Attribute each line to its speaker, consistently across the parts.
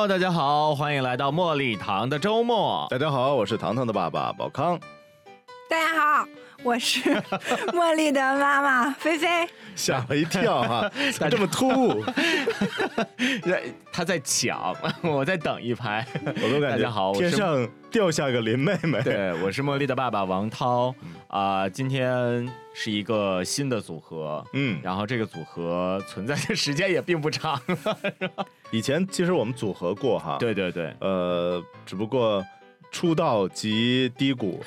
Speaker 1: Hello，大家好，欢迎来到茉莉糖的周末。
Speaker 2: 大家好，我是糖糖的爸爸宝康。
Speaker 3: 大家好，我是 茉莉的妈妈菲菲。
Speaker 2: 吓我一跳哈、这么突兀？
Speaker 1: 他在抢，我在等一拍。
Speaker 2: 我都感觉
Speaker 1: 好，
Speaker 2: 天上掉下个林妹妹。
Speaker 1: 对，我是茉莉的爸爸王涛
Speaker 2: 嗯
Speaker 1: 啊、今天是一个新的组合，
Speaker 2: 嗯，
Speaker 1: 然后这个组合存在的时间也并不长。
Speaker 2: 以前其实我们组合过哈，，
Speaker 1: 对对对，
Speaker 2: 呃，只不过出道即低谷，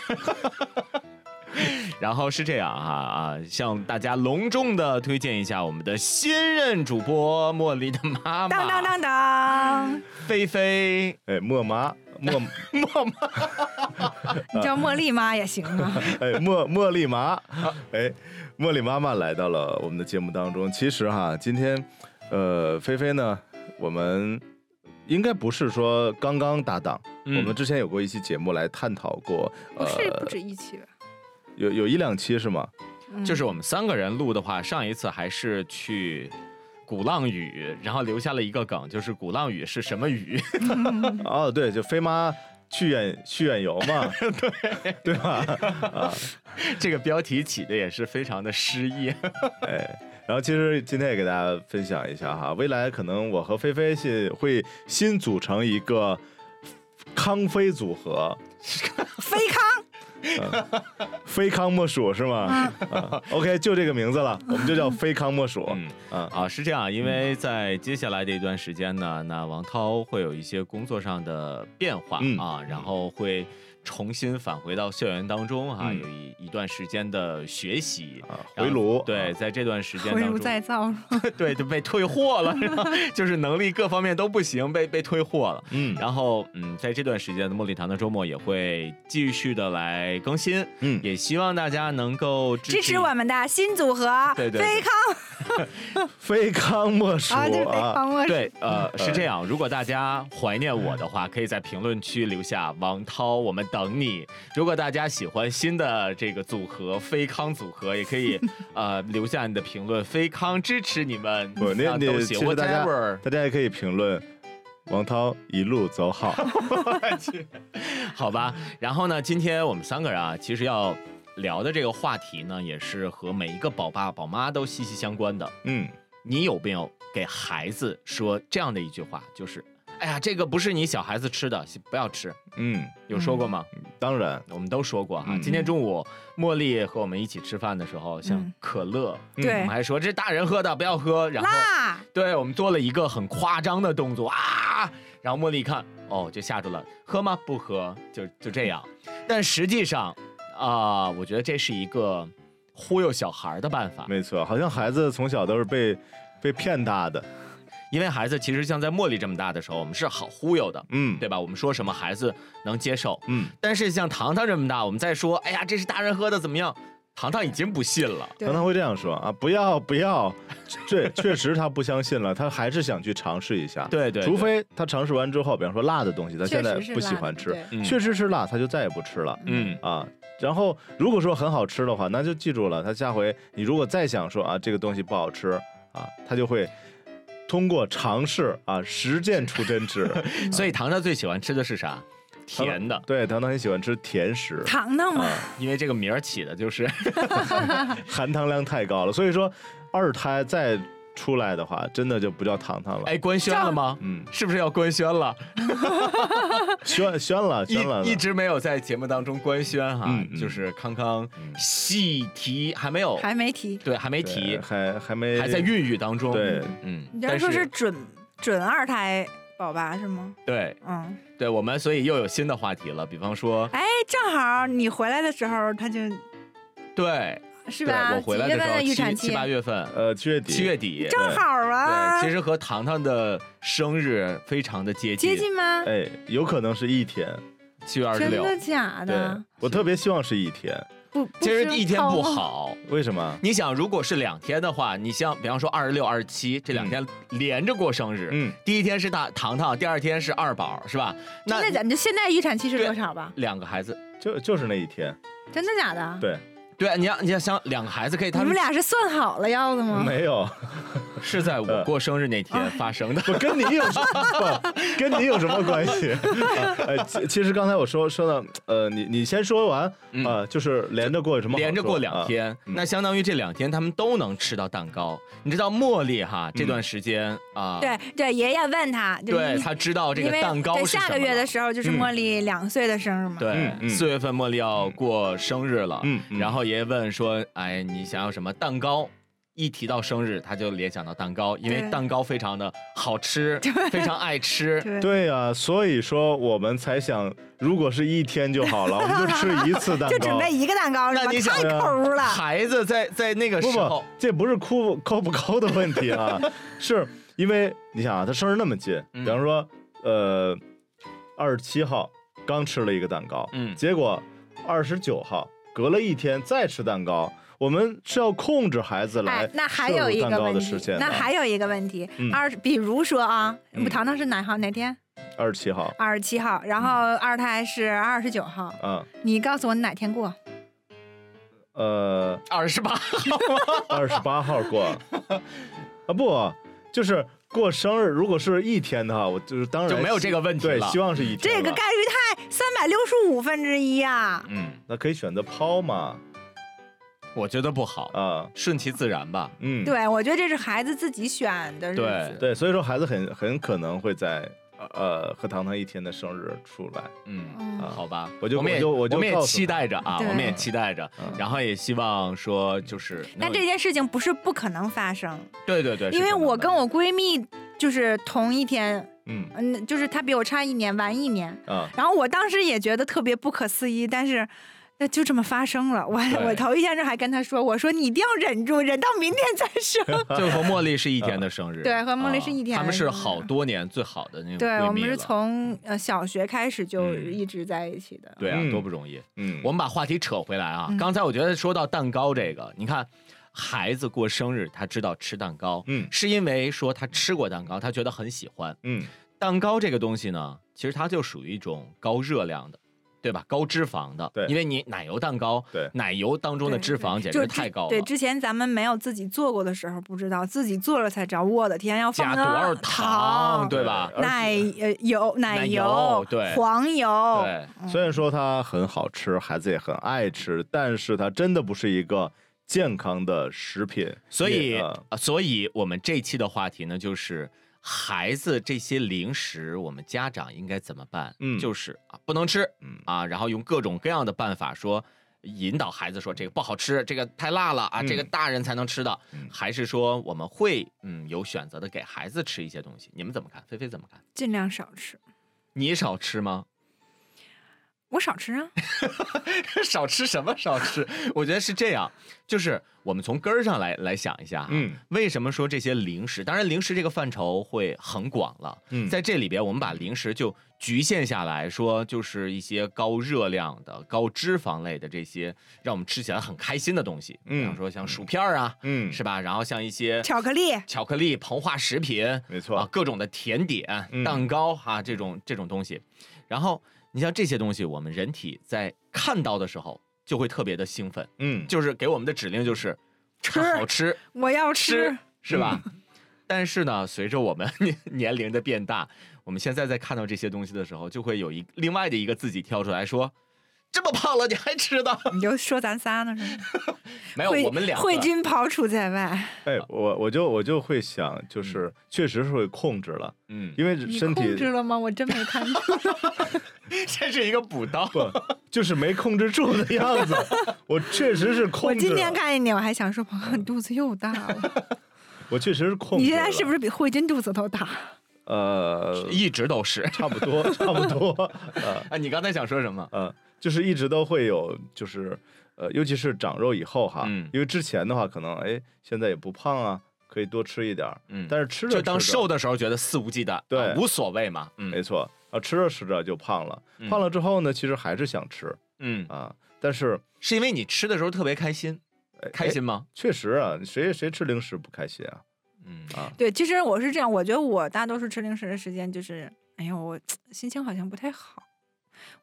Speaker 1: 然后是这样哈啊，向大家隆重的推荐一下我们的新任主播茉莉的妈妈，
Speaker 3: 当当当当，
Speaker 1: 菲菲，
Speaker 2: 哎，莫妈，莫，
Speaker 1: 默默
Speaker 3: 你叫茉莉妈也行啊。
Speaker 2: 哎，茉茉莉妈，哎，茉莉妈妈来到了我们的节目当中。其实哈，今天，呃，菲菲呢，我们应该不是说刚刚搭档，
Speaker 1: 嗯
Speaker 2: 我们之前有过一期节目来探讨过，
Speaker 3: 不是不
Speaker 2: 呃，
Speaker 3: 止一期吧？
Speaker 2: 有有一两期是吗？
Speaker 3: 嗯
Speaker 1: 就是我们三个人录的话，上一次还是去鼓浪屿，然后留下了一个梗，就是鼓浪屿是什么屿？
Speaker 2: 哦，对，就飞妈去远去远游嘛，对 对吧？啊，
Speaker 1: 这个标题起的也是非常的诗意。
Speaker 2: 哎，然后其实今天也给大家分享一下哈，未来可能我和菲菲是会新组成一个康菲组合，
Speaker 3: 菲康，
Speaker 2: 非康莫属是吗？啊，OK，就这个名字了，我们就叫非康莫属。
Speaker 1: 嗯。
Speaker 2: 啊，
Speaker 1: 啊，是这样，因为在接下来的一段时间呢，那王涛会有一些工作上的变化、
Speaker 2: 嗯。
Speaker 1: 啊，然后会重新返回到校园当中啊，
Speaker 2: 嗯
Speaker 1: 有一一段时间的学习。
Speaker 2: 啊，回炉。
Speaker 1: 对，
Speaker 2: 啊，
Speaker 1: 在这段时间
Speaker 3: 回炉，再造。
Speaker 1: 对，就被退货了，就是能力各方面都不行，被被退货了。
Speaker 2: 嗯
Speaker 1: 然后，嗯，在这段时间的茉莉堂的周末也会继续的来更新，
Speaker 2: 嗯，
Speaker 1: 也希望大家能够
Speaker 3: 支持我们的新组合，
Speaker 1: 对对对
Speaker 3: 菲康
Speaker 2: 非康莫属
Speaker 3: 啊，对，菲
Speaker 2: 啊。
Speaker 3: 康我
Speaker 1: 对，呃，是这样。如果大家怀念我的话，可以在评论区留下王涛，我们等你。如果大家喜欢新的这个组合飞康组合，也可以 呃留下你的评论，飞康支持你们，
Speaker 2: 不，那那其实大家。大家也可以评论王涛一路走好。
Speaker 1: 好吧，然后呢，今天我们三个人啊，其实要聊的这个话题呢，也是和每一个宝爸宝妈都息息相关的。
Speaker 2: 嗯，
Speaker 1: 你有没有给孩子说这样的一句话，就是，哎呀，这个不是你小孩子吃的，不要吃，
Speaker 2: 嗯，
Speaker 1: 有说过吗？
Speaker 2: 当然，
Speaker 1: 我们都说过哈。
Speaker 2: 嗯
Speaker 1: 今天中午茉莉和我们一起吃饭的时候，像
Speaker 3: 嗯
Speaker 1: 可乐，我
Speaker 3: 对
Speaker 1: 们还说这大人喝的不要喝，然后
Speaker 3: 辣，
Speaker 1: 对我们做了一个很夸张的动作啊，然后茉莉一看，哦，就吓住了，喝吗？不喝，就就这样。但实际上啊、我觉得这是一个忽悠小孩的办法，
Speaker 2: 没错，好像孩子从小都是被被骗大的。
Speaker 1: 因为孩子其实像在茉莉这么大的时候，我们是好忽悠的，
Speaker 2: 嗯，
Speaker 1: 对吧？我们说什么孩子能接受，
Speaker 2: 嗯，
Speaker 1: 但是像糖糖这么大，我们再说，哎呀，这是大人喝的，怎么样？糖糖已经不信了。
Speaker 3: 对
Speaker 2: 常常会这样说啊，不要不要，这确实他不相信了，他还是想去尝试一下。
Speaker 1: 对对，
Speaker 2: 除非他尝试完之后，比方说辣的东西，他现在不喜欢吃，确实是辣，他就再也不吃了
Speaker 1: 嗯
Speaker 2: 啊。然后如果说很好吃的话，那就记住了，他下回你如果再想说啊这个东西不好吃啊，他就会通过尝试啊实践出真知。
Speaker 1: 所以糖糖最喜欢吃的是啥？甜的，
Speaker 2: 对，糖糖很喜欢吃甜食。
Speaker 3: 糖糖嘛
Speaker 2: 啊，，
Speaker 1: 因为这个名儿起的就是
Speaker 2: 含糖量太高了，所以说二胎再出来的话，真的就不叫糖糖了。
Speaker 1: 哎，官宣了吗？
Speaker 2: 嗯，
Speaker 1: 是不是要官宣了？
Speaker 2: 宣宣了，宣了
Speaker 1: 一一直没有在节目当中官宣哈，
Speaker 2: 嗯嗯。
Speaker 1: 就是康康
Speaker 2: 嗯。
Speaker 1: 细提还没有，
Speaker 3: 还没提。
Speaker 1: 对，还没提，
Speaker 2: 还还没。
Speaker 1: 还在孕育当中。
Speaker 2: 对，
Speaker 1: 嗯，
Speaker 3: 你这
Speaker 1: 但
Speaker 3: 说是准准二胎宝爸是吗？
Speaker 1: 对。
Speaker 3: 嗯，
Speaker 1: 对，我们所以又有新的话题了，比方说，
Speaker 3: 哎，正好你回来的时候他就
Speaker 1: 对
Speaker 3: 是吧？
Speaker 1: 我回来的时候
Speaker 3: 预产期？
Speaker 1: 七七八月份，
Speaker 2: 呃，七月底，
Speaker 1: 七月底。
Speaker 3: 正好啊。
Speaker 1: 对，其实和糖糖的生日非常的接近。
Speaker 3: 接近吗？
Speaker 2: 哎，有可能是一天，
Speaker 1: 七月二十六。
Speaker 3: 真的假
Speaker 2: 对
Speaker 3: 的？，
Speaker 2: 我特别希望是一天，
Speaker 3: 不，
Speaker 1: 其实
Speaker 3: 是
Speaker 1: 一天不。好。
Speaker 2: 为什么？
Speaker 1: 你想，如果是两天的话，你像比方说二十六、二十七这两天连着过生日，
Speaker 2: 嗯，
Speaker 1: 第一天是大糖糖，第二天是二宝，是吧？那
Speaker 3: 真的假的？现在预产期是多少吧？
Speaker 1: 两个孩子，
Speaker 2: 就就是那一天，
Speaker 3: 真的假的？
Speaker 2: 对，
Speaker 1: 对，你要你要想两个孩子可以，他
Speaker 3: 你们俩是算好了要的吗？
Speaker 2: 没有，
Speaker 1: 是在我过生日那天发生的。
Speaker 2: 不跟你有什么不跟你有什么关系？啊呃，其其实刚才我说说到，呃，你你先说完
Speaker 1: 嗯
Speaker 2: 啊，就是连着过有什么？
Speaker 1: 连着过两
Speaker 2: 啊，
Speaker 1: 天，
Speaker 2: 嗯
Speaker 1: 那相当于这两天他们都能吃到蛋糕。你知道茉莉哈这段时间啊，
Speaker 3: 对对，爷爷问他，
Speaker 1: 对，
Speaker 3: 因
Speaker 1: 他知道这个蛋糕
Speaker 3: 对
Speaker 1: 是什么
Speaker 3: 下个月的时候就是
Speaker 2: 嗯
Speaker 3: 茉莉两岁的生日嘛。
Speaker 1: 对四月份茉莉要过生日了，
Speaker 2: 嗯嗯
Speaker 1: 然后爷爷问说，哎，你想要什么蛋糕？一提到生日，他就联想到蛋糕，因为蛋糕非常的好吃，非常爱吃。
Speaker 3: 对
Speaker 2: 对呀、所以说我们才想，如果是一天就好了，我们就吃一次蛋糕。
Speaker 3: 就准备一个蛋糕是吧？
Speaker 1: 那你想
Speaker 3: 太抠了。
Speaker 1: 孩子在在那个
Speaker 2: 不不
Speaker 1: 时候，，
Speaker 2: 这不是抠抠不抠的问题啊，是因为你想啊，他生日那么近，
Speaker 1: 嗯
Speaker 2: 比方说，呃，二十七号刚吃了一个蛋糕，
Speaker 1: 嗯
Speaker 2: 结果二十九号隔了一天再吃蛋糕，我们是要控制孩子来
Speaker 3: 哎，那还有一
Speaker 2: 蛋糕
Speaker 3: 个问题
Speaker 2: 的时间，
Speaker 3: 那还有一个问题
Speaker 2: 嗯，
Speaker 3: 二十，比如说啊，
Speaker 2: 嗯。
Speaker 3: 糖糖是哪号哪天？
Speaker 2: 二十七号。
Speaker 3: 二十七号，然后二胎是二十九号。
Speaker 2: 嗯，
Speaker 3: 你告诉我你哪天过？
Speaker 2: 呃，
Speaker 1: 二十八号，
Speaker 2: 二十八号过。啊，不，就是过生日，如果是一天的话，我就是当然
Speaker 1: 就没有这个问题
Speaker 2: 对，
Speaker 1: 了
Speaker 2: 希望是一天。
Speaker 3: 这个概率太三百六十五分之一啊！
Speaker 1: 嗯，
Speaker 2: 那可以选择抛嘛，
Speaker 1: 我觉得不好，
Speaker 2: 啊，
Speaker 1: 顺其自然吧。
Speaker 2: 嗯，
Speaker 3: 对，我觉得这是孩子自己选的日
Speaker 1: 对
Speaker 3: 子。
Speaker 2: 对，所以说孩子很很可能会在呃和糖糖一天的生日出来，
Speaker 1: 嗯，好吧，
Speaker 2: 我就我
Speaker 1: 们也
Speaker 2: 我就我就
Speaker 1: 们也期待着啊，我们也期待着，
Speaker 2: 嗯
Speaker 1: 然后也希望说就是，
Speaker 3: 但这件事情不是不可能发生，
Speaker 1: 对对对，
Speaker 3: 因为我跟我闺蜜就是同一天，
Speaker 2: 嗯
Speaker 3: 嗯，就是她比我差一年，晚一年。
Speaker 2: 嗯，
Speaker 3: 然后我当时也觉得特别不可思议，但是。那就这么发生了，我
Speaker 1: 对
Speaker 3: 我头一天这还跟他说，我说你一定要忍住，忍到明天再生。
Speaker 1: 就和茉莉是一天的生日，
Speaker 3: 对和茉莉是一天的
Speaker 1: 啊他们是好多年最好的那种
Speaker 3: 对，
Speaker 1: 闺蜜
Speaker 3: 我们是从呃小学开始就
Speaker 1: 嗯
Speaker 3: 一直在一起的。
Speaker 1: 对啊，
Speaker 2: 嗯
Speaker 1: 多不容易。
Speaker 2: 嗯，
Speaker 1: 我们把话题扯回来啊，
Speaker 3: 嗯
Speaker 1: 刚才我觉得说到蛋糕这个，你看孩子过生日，他知道吃蛋糕，
Speaker 2: 嗯
Speaker 1: 是因为说他吃过蛋糕，他觉得很喜欢。
Speaker 2: 嗯
Speaker 1: 蛋糕这个东西呢，其实它就属于一种高热量的，对吧？高脂肪的，
Speaker 2: 对
Speaker 1: 因为你奶油蛋糕，
Speaker 2: 对
Speaker 1: 奶油当中的脂肪简直太高了，
Speaker 3: 对，之前咱们没有自己做过的时候不知道，自己做了才知道。我的天，要放
Speaker 1: 加多少
Speaker 3: 糖
Speaker 1: 糖，对吧？
Speaker 3: 奶呃油、奶
Speaker 1: 奶油对
Speaker 3: 黄油，
Speaker 1: 对，
Speaker 2: 虽然说它很好吃，孩子也很爱吃，但是它真的不是一个健康的食品，
Speaker 1: 所以所以我们这期的话题呢，就是孩子这些零食，我们家长应该怎么办？
Speaker 2: 嗯
Speaker 1: 就是啊，不能吃，
Speaker 2: 嗯
Speaker 1: 啊，然后用各种各样的办法说。引导孩子说这个不好吃，这个太辣了啊，
Speaker 2: 嗯
Speaker 1: 这个大人才能吃的，
Speaker 2: 嗯
Speaker 1: 还是说我们会嗯有选择的给孩子吃一些东西？你们怎么看？菲菲怎么看？
Speaker 3: 尽量少吃。
Speaker 1: 你少吃吗？
Speaker 3: 我少吃啊，
Speaker 1: 少吃什么少吃？我觉得是这样，就是我们从根儿上来来想一下，
Speaker 2: 嗯
Speaker 1: 为什么说这些零食？当然，零食这个范畴会很广了，
Speaker 2: 嗯
Speaker 1: 在这里边，我们把零食就局限下来说，就是一些高热量的、高脂肪类的这些，让我们吃起来很开心的东西，比方
Speaker 2: 嗯
Speaker 1: 说像薯片儿啊，
Speaker 2: 嗯
Speaker 1: 是吧？然后像一些
Speaker 3: 巧克力，
Speaker 1: 巧克力、膨化食品，
Speaker 2: 没错
Speaker 1: 啊，各种的甜点、
Speaker 2: 嗯
Speaker 1: 蛋糕啊，这种这种东西。然后你像这些东西，我们人体在看到的时候就会特别的兴奋，
Speaker 2: 嗯
Speaker 1: 就是给我们的指令就是
Speaker 3: 吃
Speaker 1: 好吃
Speaker 3: 我要
Speaker 1: 吃
Speaker 3: 吃。，
Speaker 1: 是吧？但是呢，随着我们 年年龄的变大，我们现在在看到这些东西的时候，就会有一另外的一个自己跳出来说：“这么胖了，你还吃的
Speaker 3: 你就说咱仨呢是吗？？”
Speaker 1: 没有，我们两个
Speaker 3: 慧君刨除在外，
Speaker 2: 哎，我我就我就会想，就是确实是会控制了，
Speaker 1: 嗯，
Speaker 2: 因为身体
Speaker 3: 控制了吗？我真没看出。
Speaker 1: 这是一个补刀。
Speaker 2: 不就是没控制住的样子，我确实是控制了。
Speaker 3: 我今天看见你，我还想说，朋友，你肚子又大了。
Speaker 2: 我确实是控制了。
Speaker 3: 你现在是不是比慧君肚子都大？
Speaker 2: 呃，
Speaker 1: 一直都是。
Speaker 2: 差不多，差不多，呃
Speaker 1: 哎，你刚才想说什么？
Speaker 2: 呃，就是一直都会有，就是呃，尤其是长肉以后哈，
Speaker 1: 嗯。
Speaker 2: 因为之前的话可能哎现在也不胖啊，可以多吃一点儿，
Speaker 1: 嗯，
Speaker 2: 但是吃着
Speaker 1: 就当
Speaker 2: 吃着
Speaker 1: 瘦的时候觉得肆无忌惮，
Speaker 2: 对。
Speaker 1: 啊无所谓嘛，嗯。
Speaker 2: 没错啊，吃着吃着就胖了，
Speaker 1: 嗯。
Speaker 2: 胖了之后呢，其实还是想吃
Speaker 1: 嗯，
Speaker 2: 啊，但是
Speaker 1: 是因为你吃的时候特别开心，
Speaker 2: 哎
Speaker 1: 开心吗？
Speaker 2: 确实啊，谁谁吃零食不开心啊？
Speaker 1: 嗯。
Speaker 2: 啊，
Speaker 3: 对，其实我是这样，我觉得我大多数吃零食的时间就是，哎呦，我心情好像不太好，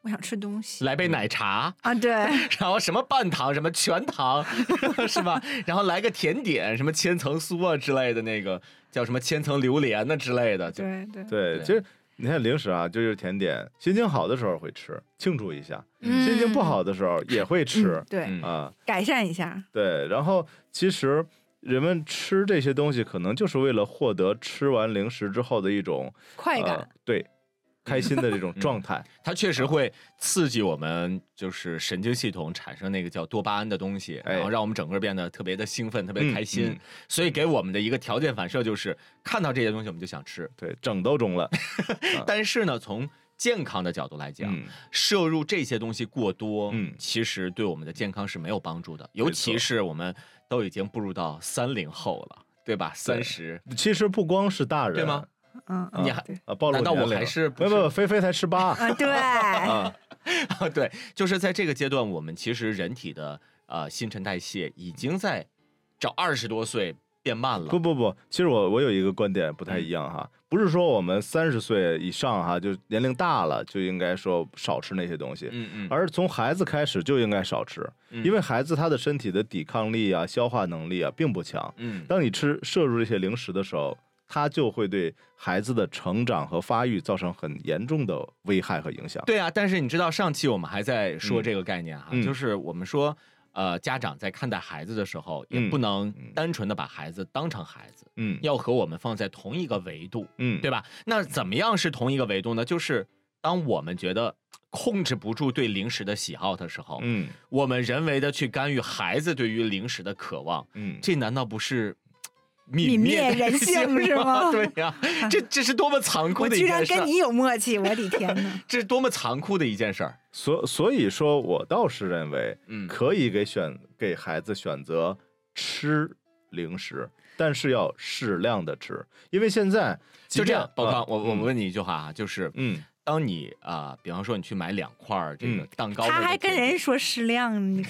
Speaker 3: 我想吃东西
Speaker 1: 来杯奶茶，
Speaker 3: 啊。对，
Speaker 1: 然后什么半糖，什么全糖，是吧？然后来个甜点，什么千层酥啊之类的，那个叫什么千层榴莲呐之类的，就
Speaker 3: 对对，
Speaker 2: 对，
Speaker 1: 对
Speaker 2: 其实你看零食啊，就是甜点，心情好的时候会吃，庆祝一下；
Speaker 3: 嗯
Speaker 2: 心情不好的时候也会吃
Speaker 3: 嗯、对、
Speaker 1: 嗯
Speaker 2: 啊。
Speaker 3: 改善一下。
Speaker 2: 对，然后其实人们吃这些东西，可能就是为了获得吃完零食之后的一种
Speaker 3: 快感
Speaker 2: 呃，对，开心的这种状态。
Speaker 1: 它确实会刺激我们就是神经系统产生那个叫多巴胺的东西，
Speaker 2: 哎
Speaker 1: 然后让我们整个变得特别的兴奋，特别
Speaker 2: 嗯
Speaker 1: 开心
Speaker 2: 嗯。
Speaker 1: 所以给我们的一个条件反射就是看到这些东西我们就想吃。
Speaker 2: 对，整都中了。
Speaker 1: 但是呢，从健康的角度来讲，
Speaker 2: 嗯，
Speaker 1: 摄入这些东西过多，
Speaker 2: 嗯
Speaker 1: 其实对我们的健康是没有帮助的，尤其是我们都已经步入到三零后了，对吧？三十，
Speaker 2: 其实不光是大人，
Speaker 1: 对吗？
Speaker 3: 嗯，
Speaker 2: 啊
Speaker 1: 你还
Speaker 2: 暴露
Speaker 1: 难道我还是不是？
Speaker 2: 不不，菲菲才十八。
Speaker 3: 啊，对，
Speaker 2: 啊，
Speaker 1: 对，就是在这个阶段，我们其实人体的呃新陈代谢已经在找二十多岁变慢了。
Speaker 2: 不不不，其实我我有一个观点不太一样哈，不是说我们三十岁以上哈，就年龄大了就应该说少吃那些东西，
Speaker 1: 嗯嗯，
Speaker 2: 而是从孩子开始就应该少吃，
Speaker 1: 嗯。
Speaker 2: 因为孩子他的身体的抵抗力啊、消化能力啊并不强。
Speaker 1: 嗯。
Speaker 2: 当你吃摄入这些零食的时候，它就会对孩子的成长和发育造成很严重的危害和影响。
Speaker 1: 对啊，但是你知道上期我们还在说这个概念哈，
Speaker 2: 嗯
Speaker 1: 就是我们说。呃，家长在看待孩子的时候，也
Speaker 2: 嗯
Speaker 1: 不能
Speaker 2: 嗯
Speaker 1: 单纯的把孩子当成孩子，
Speaker 2: 嗯
Speaker 1: 要和我们放在同一个维度，
Speaker 2: 嗯，
Speaker 1: 对吧？那怎么样是同一个维度呢？就是当我们觉得控制不住对零食的喜好的时候，
Speaker 2: 嗯
Speaker 1: 我们人为的去干预孩子对于零食的渴望，
Speaker 2: 嗯，
Speaker 1: 这难道不是
Speaker 3: 泯灭人性是吗
Speaker 1: 对呀、这这是多么残酷
Speaker 3: 我
Speaker 1: 的一件事我！
Speaker 3: 居然跟你有默契，我的天哪！
Speaker 1: 这是多么残酷的一件事儿！
Speaker 2: 所所以说我倒是认为，
Speaker 1: 嗯
Speaker 2: 可以给选给孩子选择吃零食，但是要适量的吃，因为现在
Speaker 1: 就这样，宝
Speaker 2: 宝
Speaker 1: 康，我我问你一句话啊，就是
Speaker 2: 嗯
Speaker 1: 当你啊、比方说你去买两块儿这个
Speaker 2: 嗯
Speaker 1: 蛋糕
Speaker 3: 他还跟人说适量，你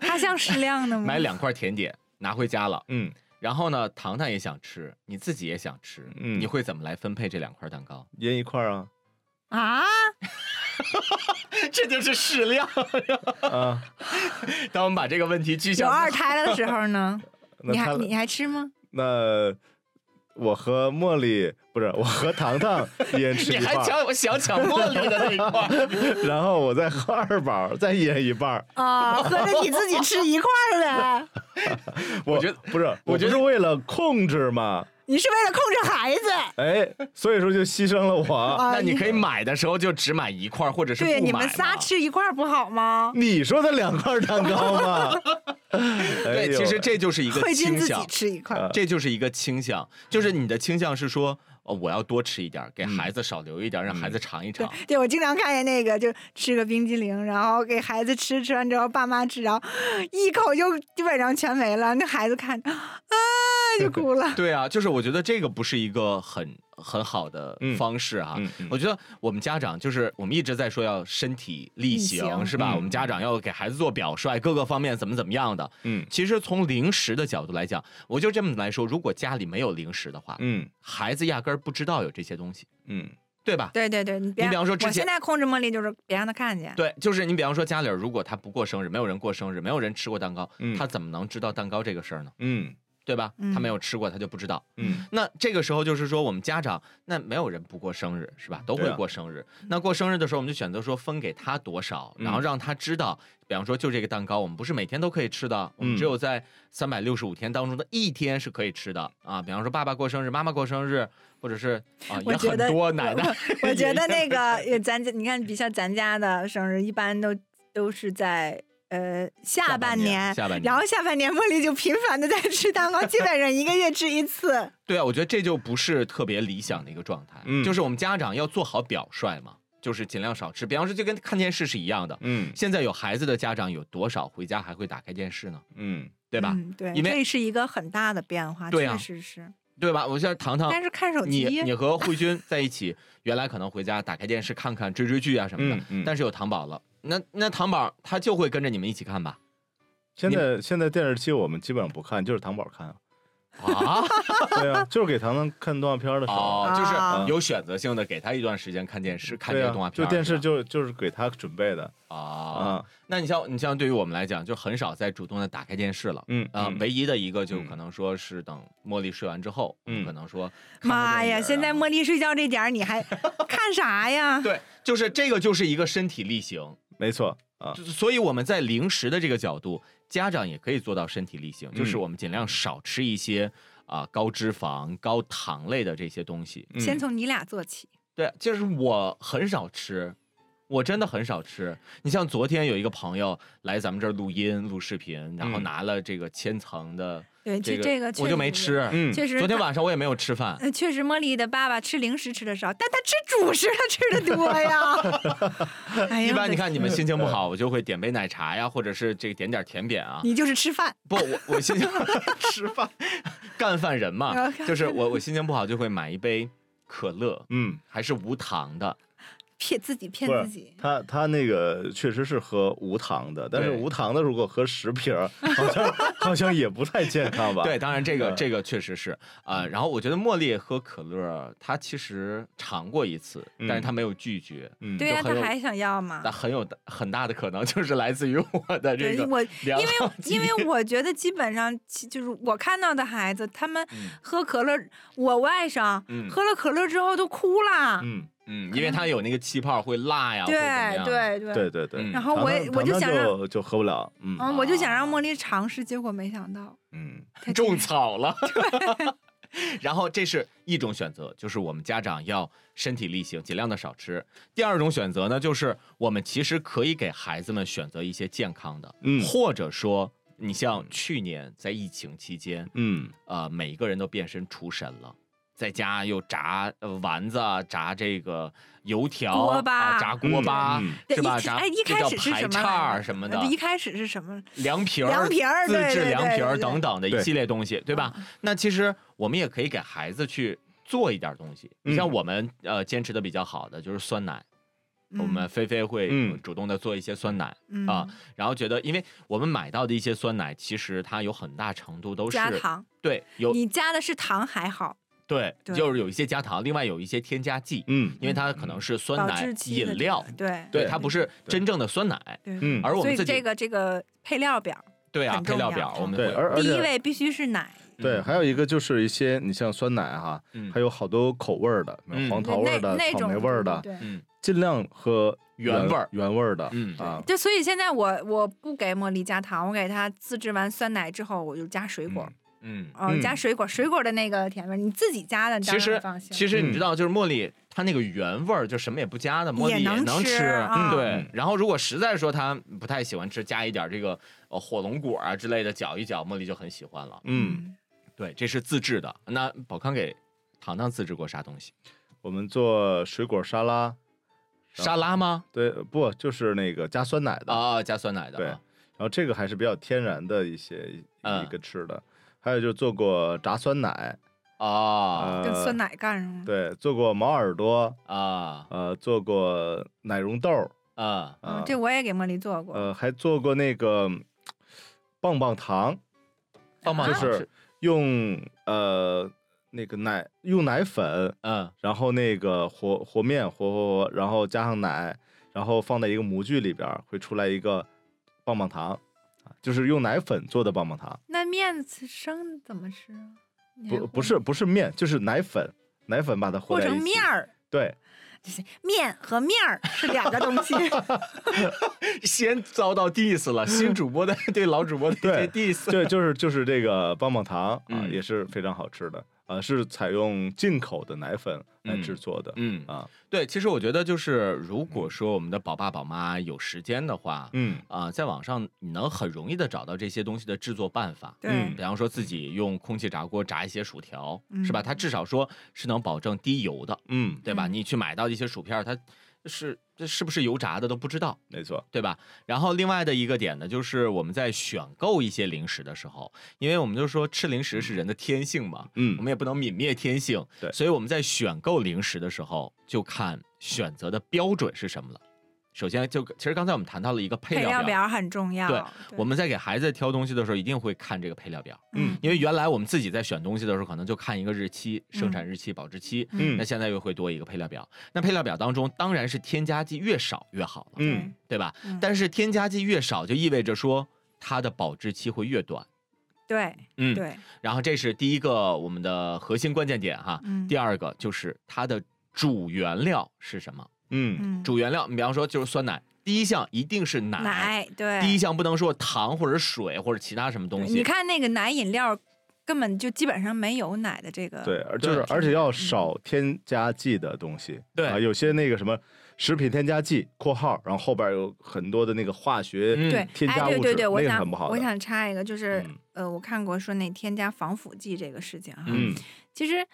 Speaker 3: 他像适量的吗？
Speaker 1: 买两块甜点拿回家了，
Speaker 2: 嗯，
Speaker 1: 然后呢，糖糖也想吃，你自己也想吃，
Speaker 2: 嗯
Speaker 1: 你会怎么来分配这两块蛋糕？
Speaker 2: 腌一块儿啊
Speaker 3: 啊，
Speaker 1: 这就是适量。
Speaker 2: 啊，
Speaker 1: 当我们把这个问题具
Speaker 3: 有二胎了的时候呢，你还你还吃吗？
Speaker 2: 那我和茉莉不是我和糖糖一人吃
Speaker 1: 你还
Speaker 2: 一半儿，
Speaker 1: 抢我想抢茉莉的那一块，
Speaker 2: 然后我再和二宝再一人一半儿。
Speaker 3: 啊，合着你自己吃一块儿呗？
Speaker 2: 我
Speaker 1: 觉得
Speaker 2: 不是，我
Speaker 1: 觉得
Speaker 2: 是为了控制嘛，
Speaker 3: 你是为了控制孩子？
Speaker 2: 哎，所以说就牺牲了我。
Speaker 3: 啊
Speaker 1: 那你可以买的时候就只买一块，或者是不
Speaker 3: 对，你们仨吃一块不好吗？
Speaker 2: 你说的两块蛋糕吗？哎
Speaker 1: 对，其实这就是一个
Speaker 3: 倾向自己吃一块
Speaker 1: 这就是一个倾向，就是你的倾向是说，哦，我要多吃一点儿，给
Speaker 2: 嗯
Speaker 1: 孩子少留一点儿，让孩子尝一尝。
Speaker 3: 对，我经常看见那个，就吃个冰激凌，然后给孩子吃，吃完之后爸妈吃，然后一口就基本上全没了，那孩子看着啊就哭了。
Speaker 1: 对啊，就是我觉得这个不是一个很很好的
Speaker 2: 嗯
Speaker 1: 方式啊。
Speaker 2: 嗯嗯
Speaker 1: 我觉得我们家长就是我们一直在说要身体力行，
Speaker 3: 行
Speaker 1: 是吧？
Speaker 2: 嗯
Speaker 1: 我们家长要给孩子做表率，各个方面怎么怎么样的。
Speaker 2: 嗯
Speaker 1: 其实从零食的角度来讲，我就这么来说，如果家里没有零食的话，
Speaker 2: 嗯
Speaker 1: 孩子压根儿不知道有这些东西，
Speaker 2: 嗯
Speaker 1: 对吧？
Speaker 3: 对对对，你
Speaker 1: 比方说之前
Speaker 3: 我现在控制茉莉就是别让他看见。
Speaker 1: 对，就是你比方说家里如果他不过生日，没有人过生日，没有人吃过蛋糕，
Speaker 2: 嗯
Speaker 1: 他怎么能知道蛋糕这个事儿呢？
Speaker 2: 嗯
Speaker 1: 对吧？
Speaker 3: 嗯
Speaker 1: 他没有吃过，他就不知道。
Speaker 2: 嗯
Speaker 1: 那这个时候就是说，我们家长那没有人不过生日是吧？都会过生日。那过生日的时候，我们就选择说分给他多少，然后
Speaker 2: 嗯
Speaker 1: 让他知道，比方说就这个蛋糕，我们不是每天都可以吃的，我们
Speaker 2: 嗯
Speaker 1: 只有在三百六十五天当中的一天是可以吃的啊。比方说爸爸过生日，妈妈过生日，或者是啊也很多奶奶
Speaker 3: 我我觉得那个 呃咱家，你看，比像咱家的生日，一般都都是在呃下
Speaker 1: 半
Speaker 3: 半年，
Speaker 1: 下半年
Speaker 3: 然后下半年茉莉就频繁的在吃蛋糕，基本上一个月吃一次。
Speaker 1: 对啊，我觉得这就不是特别理想的一个状态。
Speaker 2: 嗯
Speaker 1: 就是我们家长要做好表率嘛。就是尽量少吃。比方说，就跟看电视是一样的。
Speaker 2: 嗯
Speaker 1: 现在有孩子的家长有多少回家还会打开电视呢？
Speaker 2: 嗯，
Speaker 1: 对吧？
Speaker 3: 嗯，对，
Speaker 1: 因为
Speaker 3: 这是一个很大的变化，
Speaker 1: 对啊
Speaker 3: 确实是。
Speaker 1: 对吧？我像糖糖，
Speaker 3: 但是看手
Speaker 1: 你
Speaker 3: 机，
Speaker 1: 你和慧君在一起，原来可能回家打开电视看看追追剧啊什么的，
Speaker 2: 嗯嗯
Speaker 1: 但是有糖宝了，那那糖宝他就会跟着你们一起看吧？
Speaker 2: 现在现在电视机我们基本上不看，就是糖宝看啊。
Speaker 1: 啊，
Speaker 2: 对啊，就是给糖糖看动画片的时候。
Speaker 1: 哦，就是
Speaker 3: 啊
Speaker 1: 有选择性的给他一段时间看电视，看这个动画片儿，
Speaker 2: 就电视
Speaker 1: 是
Speaker 2: 就就是给他准备的
Speaker 1: 啊
Speaker 2: 啊。。
Speaker 1: 那你像你像对于我们来讲，就很少再主动的打开电视了。
Speaker 2: 嗯
Speaker 1: 啊、
Speaker 2: 嗯
Speaker 1: 唯一的一个就
Speaker 2: 嗯
Speaker 1: 可能说是等茉莉睡完之后，
Speaker 2: 嗯
Speaker 1: 可能说
Speaker 3: 妈呀！现在
Speaker 1: 啊
Speaker 3: 茉莉睡觉这点儿，你还 看啥呀？
Speaker 1: 对，就是这个就是一个身体力行，
Speaker 2: 没错啊。
Speaker 1: 就是所以我们在零食的这个角度，家长也可以做到身体力行，就是
Speaker 2: 嗯
Speaker 1: 我们尽量少吃一些啊、高脂肪、高糖类的这些东西。
Speaker 2: 嗯
Speaker 3: 先从你俩做起。
Speaker 1: 对，就是我很少吃，我真的很少吃。你像昨天有一个朋友来咱们这儿录音、录视频，然后
Speaker 2: 嗯
Speaker 1: 拿了这个千层的
Speaker 3: 对，
Speaker 1: 这个，
Speaker 3: 这这个
Speaker 1: 我就没。吃。
Speaker 2: 嗯
Speaker 3: 确实，
Speaker 1: 昨天晚上我也没有吃饭。
Speaker 3: 呃，确实，茉莉的爸爸吃零食吃的少，但他吃主食他吃的多呀。哎呀，
Speaker 1: 一般你看你们心情不好，我就会点杯奶茶呀，或者是这个点点甜点啊。
Speaker 3: 你就是吃饭，
Speaker 1: 不，我我心情 吃饭，干饭人嘛就是我我心情不好就会买一杯可乐，
Speaker 2: 嗯，
Speaker 1: 还是无糖的。
Speaker 3: 骗自己骗自己。
Speaker 2: 他他那个确实是喝无糖的，但是无糖的如果喝十瓶，好像 好像也不太健康吧？
Speaker 1: 对，，当然这个
Speaker 2: 嗯
Speaker 1: 这个确实是啊、然后我觉得茉莉喝可乐，他其实尝过一次，但是他没有拒绝。
Speaker 2: 嗯，
Speaker 3: 对呀、他还想要嘛
Speaker 1: 那？很有很大的可能就是来自于我的这个
Speaker 3: 我，因为因为我觉得基本上就是我看到的孩子，他们
Speaker 1: 嗯
Speaker 3: 喝可乐，我外甥、
Speaker 1: 嗯
Speaker 3: 喝了可乐之后都哭了。
Speaker 2: 嗯，
Speaker 1: 嗯，因为它有那个气泡会辣呀，
Speaker 3: 对
Speaker 1: 样
Speaker 3: 对对
Speaker 2: 对对对。
Speaker 1: 嗯
Speaker 3: 然后我也我就想让，
Speaker 2: 就就喝不了，嗯
Speaker 3: 嗯，我就想让
Speaker 1: 啊
Speaker 3: 茉莉尝试，结果没想到
Speaker 2: 嗯
Speaker 1: 种草了。然后这是一种选择，就是我们家长要身体力行，尽量的少吃。第二种选择呢，就是我们其实可以给孩子们选择一些健康的，
Speaker 2: 嗯
Speaker 1: 或者说你像去年在疫情期间，
Speaker 2: 嗯
Speaker 1: 呃，每一个人都变身厨神了。在家又炸呃丸子啊，炸这个油条，
Speaker 3: 锅巴
Speaker 1: 啊、炸锅巴，
Speaker 2: 嗯嗯
Speaker 3: 对
Speaker 1: 是吧？
Speaker 3: 一
Speaker 1: 炸
Speaker 3: 哎，一开始是什么
Speaker 1: 排叉什么的
Speaker 3: 呃，一开始是什么？
Speaker 1: 凉皮儿、
Speaker 3: 凉皮儿
Speaker 1: 自制凉皮儿等等的一系列东西，对吧？
Speaker 3: 嗯
Speaker 1: 那其实我们也可以给孩子去做一点东西。你像
Speaker 2: 嗯
Speaker 1: 我们呃坚持的比较好的就是酸奶，我们
Speaker 3: 嗯
Speaker 1: 菲菲会
Speaker 2: 嗯
Speaker 1: 主动的做一些酸奶。
Speaker 3: 嗯
Speaker 1: 啊然后觉得，因为我们买到的一些酸奶，其实它有很大程度都是
Speaker 3: 加糖，
Speaker 1: 对有
Speaker 3: 你加的是糖还好，
Speaker 1: 对，
Speaker 3: 对。
Speaker 1: 就是有一些加糖，另外有一些添加剂，
Speaker 2: 嗯。
Speaker 1: 因为它可能是酸奶饮料，
Speaker 3: 对。
Speaker 1: 对，
Speaker 2: 对
Speaker 1: 它不是真正的酸奶。
Speaker 3: 对，
Speaker 2: 嗯。
Speaker 1: 而我们自己
Speaker 3: 这个这个配料表，
Speaker 1: 对啊，配料表我们
Speaker 2: 对，而而
Speaker 3: 第一位必须是奶，
Speaker 2: 对，
Speaker 1: 嗯
Speaker 2: 还有一个就是一些你像酸奶哈，
Speaker 1: 嗯。
Speaker 2: 还有好多口味儿的，
Speaker 1: 嗯。
Speaker 2: 黄桃味儿的、草
Speaker 3: 那种
Speaker 2: 莓味儿的，
Speaker 3: 对。
Speaker 2: 尽量喝
Speaker 1: 原味儿。
Speaker 2: 原味儿的，
Speaker 1: 嗯。
Speaker 2: 啊，
Speaker 3: 就所以现在我我不给茉莉加糖，我给它自制完酸奶之后，我就加水果，
Speaker 1: 嗯。
Speaker 3: 嗯，
Speaker 2: 哦
Speaker 3: 加水果，水果的那个甜味儿，你自己加的，你当
Speaker 1: 其实
Speaker 3: 然放心。
Speaker 1: 其实你
Speaker 2: 嗯
Speaker 1: 知道，就是茉莉它那个原味儿，就什么也不加的，茉莉
Speaker 3: 也能
Speaker 1: 能
Speaker 3: 吃啊
Speaker 1: 对
Speaker 2: 嗯。
Speaker 1: 然后如果实在说他不太喜欢吃，加一点这个呃火龙果啊之类的搅一搅，茉莉就很喜欢了。
Speaker 2: 嗯，
Speaker 1: 对，这是自制的。那宝康给糖糖自制过啥东西？
Speaker 2: 我们做水果沙拉，
Speaker 1: 沙拉吗？
Speaker 2: 对，不就是那个加酸奶的，
Speaker 1: 啊，加酸奶的。
Speaker 2: 对
Speaker 1: 啊
Speaker 2: 然后这个还是比较天然的一些
Speaker 1: 嗯
Speaker 2: 一个吃的，还有就做过炸酸奶，
Speaker 1: 啊
Speaker 3: 跟
Speaker 2: 呃
Speaker 3: 酸奶干上了。
Speaker 2: 对，做过毛耳朵，
Speaker 1: 啊
Speaker 2: 呃，做过奶蓉豆儿，
Speaker 1: 啊
Speaker 3: 这我也给茉莉做过。
Speaker 2: 呃，还做过那个棒棒糖，
Speaker 1: 棒棒糖
Speaker 2: 就是用呃那个奶用奶粉，
Speaker 1: 嗯
Speaker 2: 然后那个和和面和和和，然后加上奶，然后放在一个模具里边儿，会出来一个棒棒糖，啊就是用奶粉做的棒棒糖，
Speaker 3: 那面生怎么吃啊？
Speaker 2: 不不是不是面，就是奶粉，奶粉把它和。
Speaker 3: 成面儿，
Speaker 2: 对，
Speaker 3: 就是面和面儿是两个东西。
Speaker 1: 先遭到 diss 了，新主播的对老主播的
Speaker 2: 对
Speaker 1: diss。
Speaker 2: 对，就是就是这个棒棒糖啊，
Speaker 1: 嗯
Speaker 2: 也是非常好吃的啊，是采用进口的奶粉来制作的。
Speaker 1: 嗯
Speaker 2: 啊，
Speaker 1: 对，其实我觉得就是，如果说我们的宝爸宝妈有时间的话，
Speaker 2: 嗯
Speaker 1: 啊、在网上你能很容易的找到这些东西的制作办法。
Speaker 3: 对
Speaker 2: 嗯
Speaker 1: 比方说自己用空气炸锅炸一些薯条，
Speaker 3: 嗯
Speaker 1: 是吧？它至少说是能保证低油的，
Speaker 2: 嗯
Speaker 1: 对吧？
Speaker 3: 嗯
Speaker 1: 你去买到一些薯片儿，它是这是不是油炸的都不知道。
Speaker 2: 没错，
Speaker 1: 对吧？然后另外的一个点呢，就是我们在选购一些零食的时候，因为我们就说吃零食是人的天性嘛，
Speaker 2: 嗯
Speaker 1: 我们也不能泯灭天性，
Speaker 2: 对
Speaker 1: 所以我们在选购零食的时候，就看选择的标准是什么了。首先就其实刚才我们谈到了一个配
Speaker 3: 配
Speaker 1: 料
Speaker 3: 料表很重要。
Speaker 1: 对我们在给孩子挑东西的时候，一定会看这个配料表，
Speaker 2: 嗯
Speaker 1: 因为原来我们自己在选东西的时候，可能就看一个日期、生产日期、保质期，
Speaker 2: 嗯
Speaker 1: 那现在又会多一个配料表。那配料表当中当然是添加剂越少越好了，
Speaker 2: 嗯
Speaker 1: 对吧？
Speaker 3: 嗯
Speaker 1: 但是添加剂越少，就意味着说它的保质期会越短。
Speaker 3: 对
Speaker 1: 嗯，。
Speaker 3: 对，
Speaker 1: 然后这是第一个我们的核心关键点哈。
Speaker 3: 嗯
Speaker 1: 第二个就是它的主原料是什么？
Speaker 2: 嗯
Speaker 3: 嗯，
Speaker 1: 主原料，你比方说就是酸奶，第一项一定是奶。
Speaker 3: 奶对，
Speaker 1: 第一项不能说糖或者水或者其他什么东西。
Speaker 3: 你看那个奶饮料，根本就基本上没有奶的这个。
Speaker 2: 对，而就是而且要少添加剂的东西。
Speaker 1: 对
Speaker 2: 啊，有些那个什么食品添加剂（括号），然后后边有很多的那个化学
Speaker 1: 嗯
Speaker 3: 对，哎，
Speaker 2: 添加物质，
Speaker 3: 对对对，我想
Speaker 2: 很不好。
Speaker 3: 我想插一个，就是、
Speaker 2: 嗯
Speaker 3: 呃，我看过说那添加防腐剂这个事情哈，
Speaker 2: 嗯
Speaker 3: 其实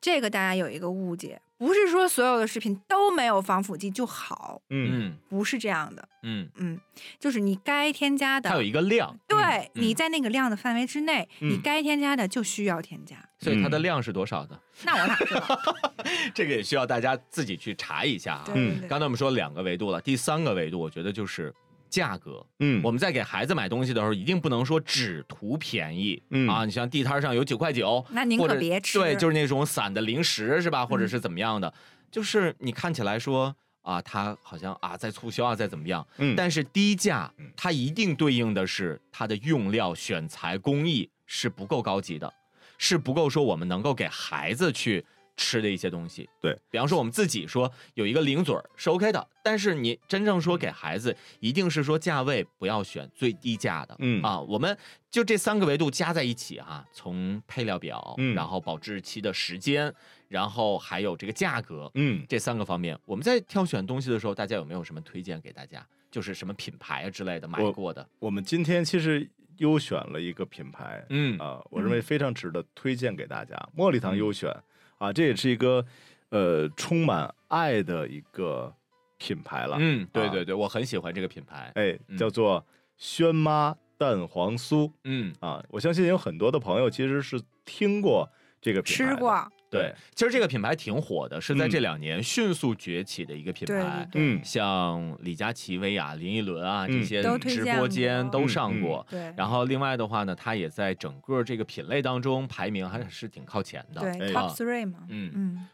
Speaker 3: 这个大家有一个误解，不是说所有的食品都没有防腐剂就好，
Speaker 2: 嗯
Speaker 1: 嗯
Speaker 3: 不是这样的，
Speaker 1: 嗯，
Speaker 3: 嗯，就是你该添加的
Speaker 1: 它有。一个量。
Speaker 3: 对，
Speaker 1: 嗯
Speaker 3: 你在那个量的范围之内，你
Speaker 2: 嗯
Speaker 3: 该添加的就需要添加。
Speaker 1: 所以它的
Speaker 2: 嗯
Speaker 1: 量是多少呢？
Speaker 3: 那我哪知道？
Speaker 1: 这个也需要大家自己去查一下啊。
Speaker 2: 嗯
Speaker 3: 对对对，
Speaker 1: 刚才我们说两个维度了，第三个维度我觉得就是价格。
Speaker 2: 嗯
Speaker 1: 我们在给孩子买东西的时候，一定不能说只图便宜、
Speaker 2: 嗯
Speaker 1: 啊！你像地摊上有九块九，
Speaker 3: 那您
Speaker 1: 或者
Speaker 3: 可别吃。
Speaker 1: 对，就是那种散的零食是吧？或者
Speaker 3: 嗯
Speaker 1: 是怎么样的？就是你看起来说啊，它好像啊在促销啊，在怎么样？
Speaker 2: 嗯，
Speaker 1: 但是低价
Speaker 2: 嗯，
Speaker 1: 它一定对应的是它的用料、选材、工艺是不够高级的，是不够说我们能够给孩子去吃的一些东西。
Speaker 2: 对
Speaker 1: 比方说我们自己说有一个零嘴儿是 OK 的，但是你真正说给孩子，一定是说价位不要选最低价的。
Speaker 2: 嗯
Speaker 1: 啊，我们就这三个维度加在一起哈、从配料表，
Speaker 2: 嗯
Speaker 1: 然后保质期的时间，然后还有这个价格，
Speaker 2: 嗯
Speaker 1: 这三个方面，我们在挑选东西的时候，大家有没有什么推荐给大家？就是什么品牌啊之类的买过的？
Speaker 2: 我们今天其实优选了一个品牌，
Speaker 1: 嗯
Speaker 2: 啊，我认为非常值得推荐给大家。茉莉堂优选啊，这也是一个呃充满爱的一个品牌了。
Speaker 1: 嗯，对
Speaker 2: 啊
Speaker 1: 对对，我很喜欢这个品牌。
Speaker 2: 哎
Speaker 1: 嗯，
Speaker 2: 叫做轩妈蛋黄酥
Speaker 1: 嗯，
Speaker 2: 啊。我相信有很多的朋友其实是听过这个品牌，
Speaker 3: 吃过，
Speaker 1: 对，其实这个品牌挺火的，是在这
Speaker 2: 嗯。
Speaker 1: 两年迅速崛起的一个品牌。
Speaker 3: 对对，
Speaker 2: 嗯。
Speaker 1: 像李佳琦、薇娅、林依轮啊这
Speaker 2: 嗯。
Speaker 1: 些直播间。
Speaker 3: 过
Speaker 1: 都
Speaker 2: 嗯嗯
Speaker 1: 上过。
Speaker 3: 对。
Speaker 1: 然后另外的话呢，它也在整个这个品类当中排名还是挺靠前的。
Speaker 3: 对
Speaker 2: 哎。
Speaker 3: top three 嘛，
Speaker 1: 嗯
Speaker 3: 嗯，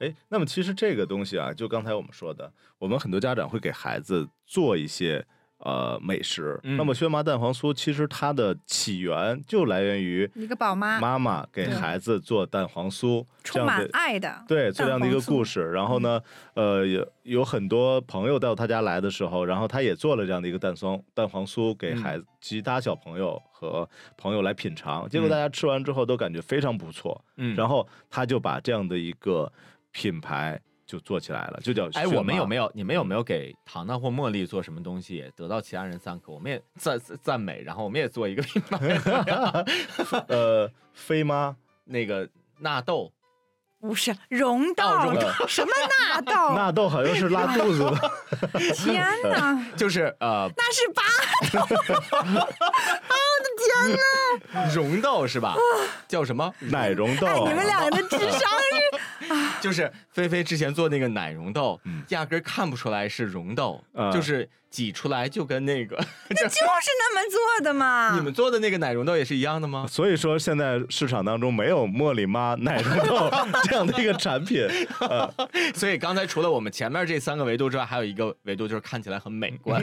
Speaker 2: 哎，那么其实这个东西啊，就刚才我们说的，我们很多家长会给孩子做一些呃美食。
Speaker 1: 嗯
Speaker 2: 那么轩麻蛋黄酥其实它的起源就来源于
Speaker 3: 一个宝妈
Speaker 2: 妈妈给孩子做蛋黄酥这
Speaker 3: 充满
Speaker 2: 样的。
Speaker 3: 爱的，
Speaker 2: 对，这样的一个故
Speaker 3: 事，
Speaker 2: 然后呢，呃，有有很多朋友到他家来的时候，然后他也做了这样的一个蛋松蛋黄酥给孩子、其他小朋友和朋友来品尝。结果
Speaker 1: 嗯
Speaker 2: 大家吃完之后都感觉非常不错。
Speaker 1: 嗯，
Speaker 2: 然后他就把这样的一个品牌就做起来了，就叫
Speaker 1: 哎，我们有没
Speaker 2: 有？
Speaker 1: 你们有没有给糖糖或茉莉做什么东西，得到其他人赞可？我们也赞赞美，然后我们也做一个品牌，
Speaker 2: 呃，飞妈
Speaker 1: 那个纳豆，
Speaker 3: 不是溶豆
Speaker 1: 哦
Speaker 2: 豆，
Speaker 3: 什么纳豆？
Speaker 2: 纳豆好像是拉肚子的，
Speaker 3: 天哪，
Speaker 1: 就是呃
Speaker 3: 那是八
Speaker 1: 蓉豆是吧？叫什么？
Speaker 2: 奶溶豆。
Speaker 3: 哎，你们两个的智商是
Speaker 1: 就是菲菲之前做那个奶溶豆，
Speaker 2: 嗯
Speaker 1: 压根儿看不出来是溶豆，
Speaker 2: 啊
Speaker 1: 就是挤出来就跟那个 那
Speaker 3: 就是那么做的嘛。
Speaker 1: 你们做的那个奶溶豆也是一样的吗？
Speaker 2: 所以说，现在市场当中没有茉莉妈奶溶豆这样的一个产品。呃，
Speaker 1: 所以刚才除了我们前面这三个维度之外，还有一个维度就是看起来很美观。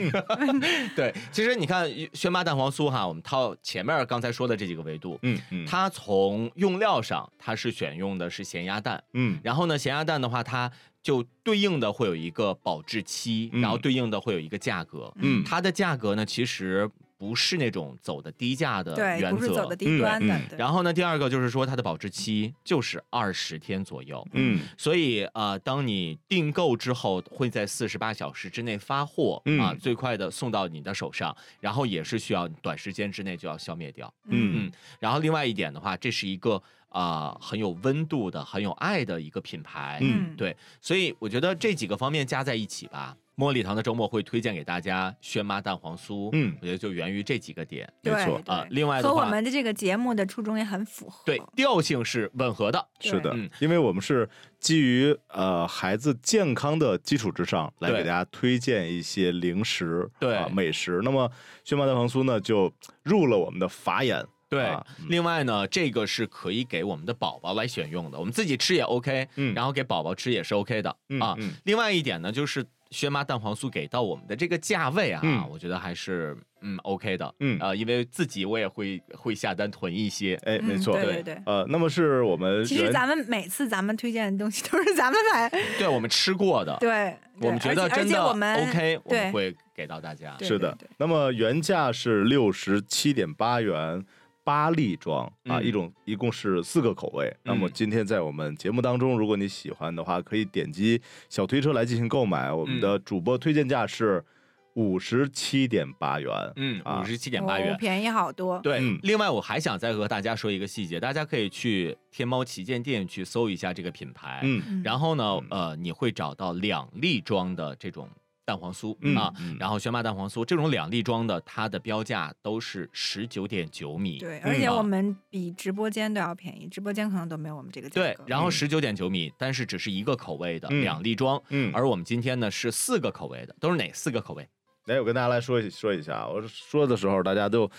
Speaker 1: 对，其实你看轩妈蛋黄酥哈，我们套前面刚才说的这几个维度，
Speaker 2: 嗯嗯，
Speaker 1: 它从用料上它是选用的是咸鸭蛋，
Speaker 2: 嗯。
Speaker 1: 然后呢，咸鸭蛋的话，它就对应的会有一个保质期，
Speaker 2: 嗯。
Speaker 1: 然后对应的会有一个价格。
Speaker 2: 嗯。
Speaker 1: 它的价格呢，其实不是那种走的低价的，原则
Speaker 3: 不是走的。低端的
Speaker 2: 嗯。
Speaker 3: 对
Speaker 1: 然后呢，第二个就是说它的保质期就是二十天左右。
Speaker 2: 嗯
Speaker 1: 所以呃，当你订购之后，会在四十八小时之内发货、
Speaker 2: 嗯
Speaker 1: 啊，最快的送到你的手上，然后也是需要短时间之内就要消灭掉。
Speaker 2: 嗯
Speaker 1: 然后另外一点的话，这是一个啊、很有温度的、很有爱的一个品牌。
Speaker 2: 嗯
Speaker 1: 对，所以我觉得这几个方面加在一起吧，茉莉堂的周末会推荐给大家轩妈蛋黄酥。
Speaker 2: 嗯
Speaker 1: 我觉得就源于这几个点。
Speaker 2: 没错
Speaker 1: 啊
Speaker 3: 对
Speaker 1: 另外的话
Speaker 3: 和我们的这个节目的初衷也很符合。
Speaker 1: 对，调性是吻合的。
Speaker 2: 是的
Speaker 1: 嗯，
Speaker 2: 因为我们是基于呃孩子健康的基础之上来给大家推荐一些零食、
Speaker 1: 对
Speaker 2: 啊美食。那么轩妈蛋黄酥呢，就入了我们的法眼。
Speaker 1: 对，
Speaker 2: 啊
Speaker 1: 另外呢，这个是可以给我们的宝宝来选用的，我们自己吃也 OK，
Speaker 2: 嗯
Speaker 1: 然后给宝宝吃也是 OK 的、啊。
Speaker 2: 嗯嗯
Speaker 1: 另外一点呢，就是轩妈蛋黄酥给到我们的这个价位啊，
Speaker 2: 嗯
Speaker 1: 我觉得还是嗯 OK 的，
Speaker 2: 嗯
Speaker 1: 呃，因为自己我也会会下单囤一些，
Speaker 2: 哎，
Speaker 3: 嗯
Speaker 2: 没错。
Speaker 3: 对对对。
Speaker 2: 呃，那么是我们
Speaker 3: 其实咱们每次咱们推荐的东西都是咱们买，
Speaker 1: 对我们吃过的，
Speaker 3: 对，
Speaker 1: 我们觉得真的 OK，我们会给到大家。
Speaker 2: 是的那么原价是六十七点八元。八粒装啊，
Speaker 1: 嗯
Speaker 2: 一种一共是四个口味。那么
Speaker 1: 嗯
Speaker 2: 今天在我们节目当中，如果你喜欢的话，可以点击小推车来进行购买。我们的主播推荐价是五十七点八元。
Speaker 1: 嗯，
Speaker 2: 啊
Speaker 1: 五十七点八元
Speaker 3: 哦。便宜好多。
Speaker 1: 对，
Speaker 2: 嗯
Speaker 1: 另外我还想再和大家说一个细节，大家可以去天猫旗舰店去搜一下这个品牌，
Speaker 2: 嗯
Speaker 3: 嗯
Speaker 1: 然后呢
Speaker 2: 嗯，
Speaker 1: 呃，你会找到两粒装的这种蛋黄酥、
Speaker 2: 嗯
Speaker 1: 啊，
Speaker 2: 嗯
Speaker 1: 然后轩妈蛋黄酥这种两粒装的，它的标价都是十九点九米。
Speaker 3: 对，
Speaker 2: 嗯
Speaker 3: 而且
Speaker 1: 啊
Speaker 3: 我们比直播间都要便宜，直播间可能都没有我们这个价格。
Speaker 1: 对，然后
Speaker 2: 嗯
Speaker 1: 十九点九米，但是只是一个口味的、
Speaker 2: 嗯
Speaker 1: 两粒装，
Speaker 2: 嗯，
Speaker 1: 而我们今天呢是四个口味的，都是哪四个口味？
Speaker 2: 来，我跟大家来说一说一下，我说的时候大家都